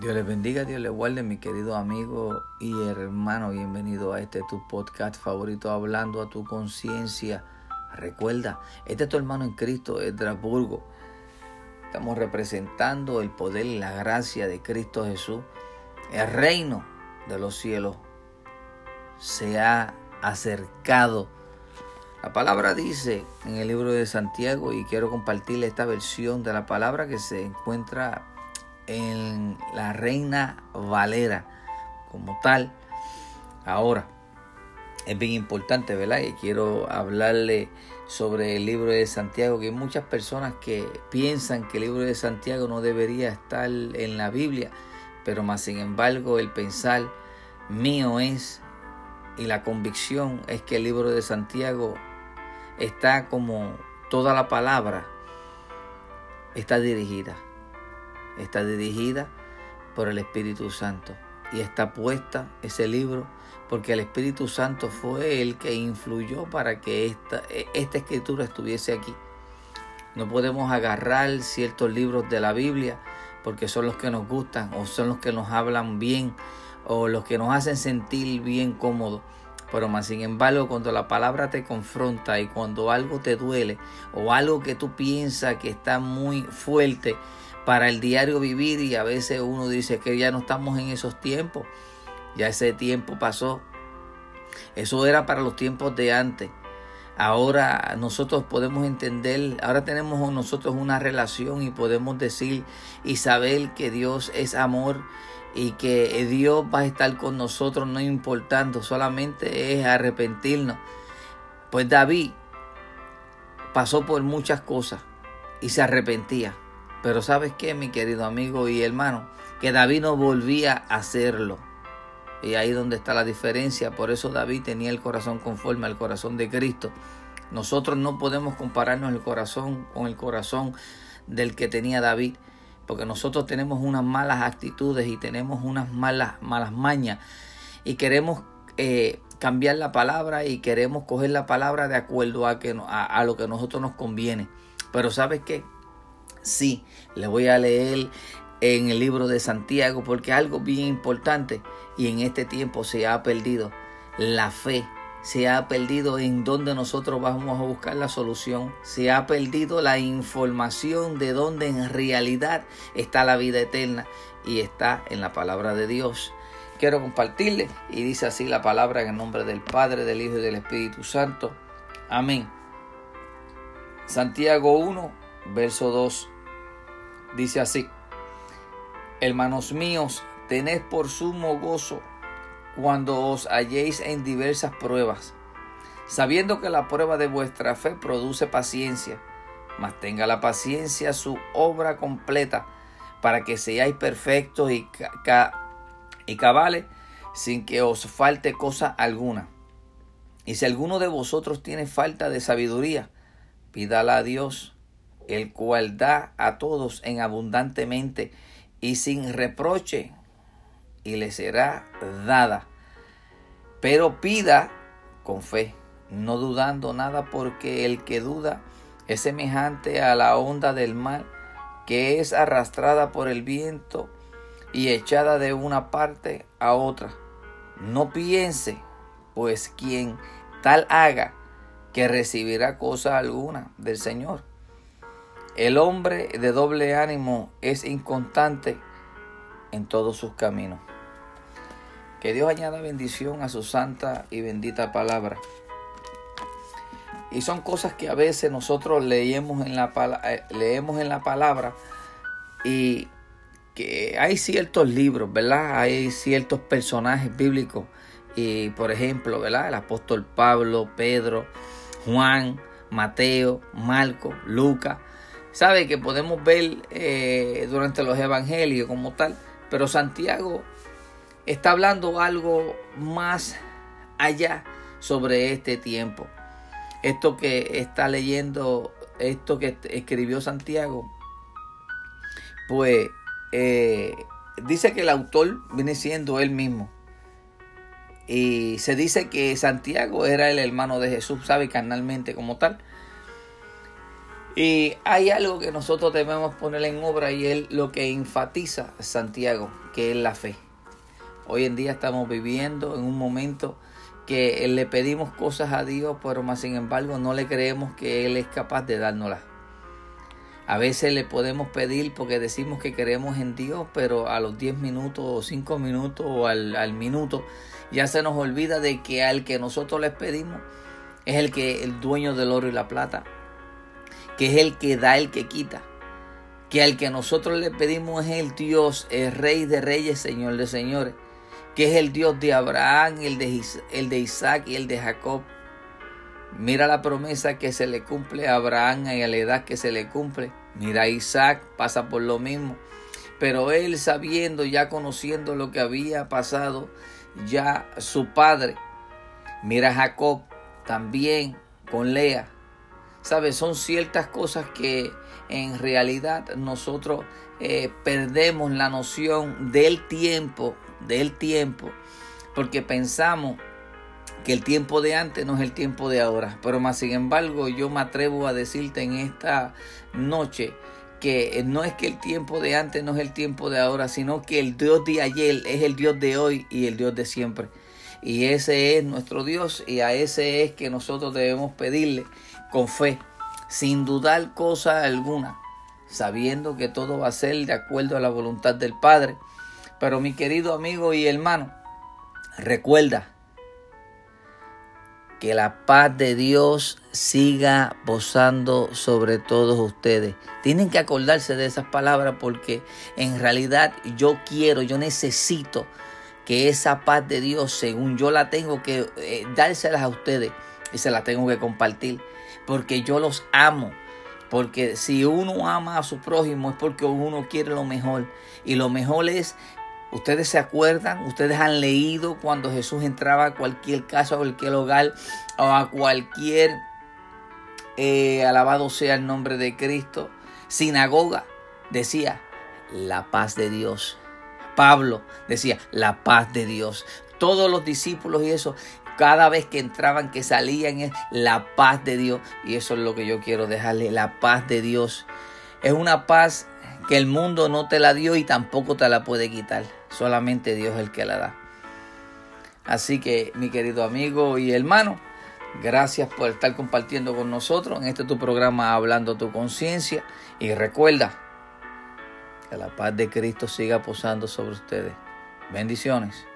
Dios les bendiga, Dios les guarde, mi querido amigo y hermano. Bienvenido a este tu podcast favorito, hablando a tu conciencia. Recuerda, este es tu hermano en Cristo, Estrasburgo. Estamos representando el poder y la gracia de Cristo Jesús. El reino de los cielos se ha acercado. La palabra dice en el libro de Santiago, y quiero compartirle esta versión de la palabra que se encuentra en la Reina Valera como tal. Ahora, es bien importante, ¿verdad? Y quiero hablarle sobre el libro de Santiago, que hay muchas personas que piensan que el libro de Santiago no debería estar en la Biblia, pero más sin embargo el pensar mío es y la convicción es que el libro de Santiago está como toda la palabra está dirigida está dirigida por el Espíritu Santo y está puesta ese libro porque el Espíritu Santo fue el que influyó para que esta, esta escritura estuviese aquí. No podemos agarrar ciertos libros de la Biblia porque son los que nos gustan o son los que nos hablan bien o los que nos hacen sentir bien cómodos. Pero más sin embargo, cuando la palabra te confronta y cuando algo te duele o algo que tú piensas que está muy fuerte, para el diario vivir y a veces uno dice que ya no estamos en esos tiempos, ya ese tiempo pasó. Eso era para los tiempos de antes. Ahora nosotros podemos entender, ahora tenemos nosotros una relación y podemos decir y saber que Dios es amor y que Dios va a estar con nosotros no importando, solamente es arrepentirnos. Pues David pasó por muchas cosas y se arrepentía. Pero sabes qué, mi querido amigo y hermano, que David no volvía a hacerlo. Y ahí donde está la diferencia. Por eso David tenía el corazón conforme al corazón de Cristo. Nosotros no podemos compararnos el corazón con el corazón del que tenía David. Porque nosotros tenemos unas malas actitudes y tenemos unas malas, malas mañas. Y queremos eh, cambiar la palabra y queremos coger la palabra de acuerdo a, que, a, a lo que a nosotros nos conviene. Pero sabes qué? Sí, le voy a leer en el libro de Santiago porque algo bien importante y en este tiempo se ha perdido la fe. Se ha perdido en donde nosotros vamos a buscar la solución. Se ha perdido la información de donde en realidad está la vida eterna y está en la palabra de Dios. Quiero compartirle y dice así la palabra en el nombre del Padre, del Hijo y del Espíritu Santo. Amén. Santiago 1, verso 2 Dice así, hermanos míos, tened por sumo gozo cuando os halléis en diversas pruebas, sabiendo que la prueba de vuestra fe produce paciencia, mas tenga la paciencia su obra completa, para que seáis perfectos y, y cabales, sin que os falte cosa alguna. Y si alguno de vosotros tiene falta de sabiduría, pídala a Dios, el cual da a todos en abundantemente y sin reproche, y le será dada. Pero pida con fe, no dudando nada, porque el que duda es semejante a la onda del mar, que es arrastrada por el viento y echada de una parte a otra. No piense, pues quien tal haga, que recibirá cosa alguna del Señor el hombre de doble ánimo es inconstante en todos sus caminos. Que Dios añada bendición a su santa y bendita palabra. Y son cosas que a veces nosotros leemos en la, eh, leemos en la palabra y que hay ciertos libros, ¿verdad? Hay ciertos personajes bíblicos. Y por ejemplo, ¿verdad? El apóstol Pablo, Pedro, Juan, Mateo, Marco, Lucas sabe que podemos ver eh, durante los evangelios como tal, pero Santiago está hablando algo más allá sobre este tiempo. Esto que está leyendo, esto que escribió Santiago, pues eh, dice que el autor viene siendo él mismo. Y se dice que Santiago era el hermano de Jesús, sabe, carnalmente como tal. Y hay algo que nosotros debemos poner en obra y es lo que enfatiza Santiago, que es la fe. Hoy en día estamos viviendo en un momento que le pedimos cosas a Dios, pero más sin embargo no le creemos que Él es capaz de dárnoslas. A veces le podemos pedir porque decimos que creemos en Dios, pero a los 10 minutos o 5 minutos o al, al, minuto ya se nos olvida de que al que nosotros les pedimos es el que el dueño del oro y la plata, que es el que da, el que quita, que al que nosotros le pedimos es el Dios, el Rey de Reyes, Señor de Señores, que es el Dios de Abraham, el de, el de Isaac y el de Jacob. Mira la promesa que se le cumple a Abraham y a la edad que se le cumple. Mira Isaac, pasa por lo mismo. Pero él sabiendo, ya conociendo lo que había pasado, ya su padre. Mira Jacob también con Lea. ¿Sabes? Son ciertas cosas que en realidad nosotros eh, perdemos la noción del tiempo, del tiempo, porque pensamos que el tiempo de antes no es el tiempo de ahora. Pero más sin embargo, yo me atrevo a decirte en esta noche que no es que el tiempo de antes no es el tiempo de ahora, sino que el Dios de ayer es el Dios de hoy y el Dios de siempre. Y ese es nuestro Dios y a ese es que nosotros debemos pedirle con fe, sin dudar cosa alguna, sabiendo que todo va a ser de acuerdo a la voluntad del Padre. Pero mi querido amigo y hermano, recuerda, que la paz de Dios siga posando sobre todos ustedes. Tienen que acordarse de esas palabras porque en realidad yo quiero, yo necesito que esa paz de Dios, según yo la tengo que eh, dárselas a ustedes y se las tengo que compartir porque yo los amo. Porque si uno ama a su prójimo es porque uno quiere lo mejor. Y lo mejor es Ustedes se acuerdan, ustedes han leído cuando Jesús entraba a cualquier casa o cualquier hogar o a cualquier, eh, alabado sea el nombre de Cristo, sinagoga, decía, la paz de Dios. Pablo decía, la paz de Dios. Todos los discípulos y eso, cada vez que entraban, que salían, es la paz de Dios. Y eso es lo que yo quiero dejarle, la paz de Dios. Es una paz que el mundo no te la dio y tampoco te la puede quitar. Solamente Dios es el que la da. Así que mi querido amigo y hermano, gracias por estar compartiendo con nosotros en este tu programa Hablando tu conciencia. Y recuerda que la paz de Cristo siga posando sobre ustedes. Bendiciones.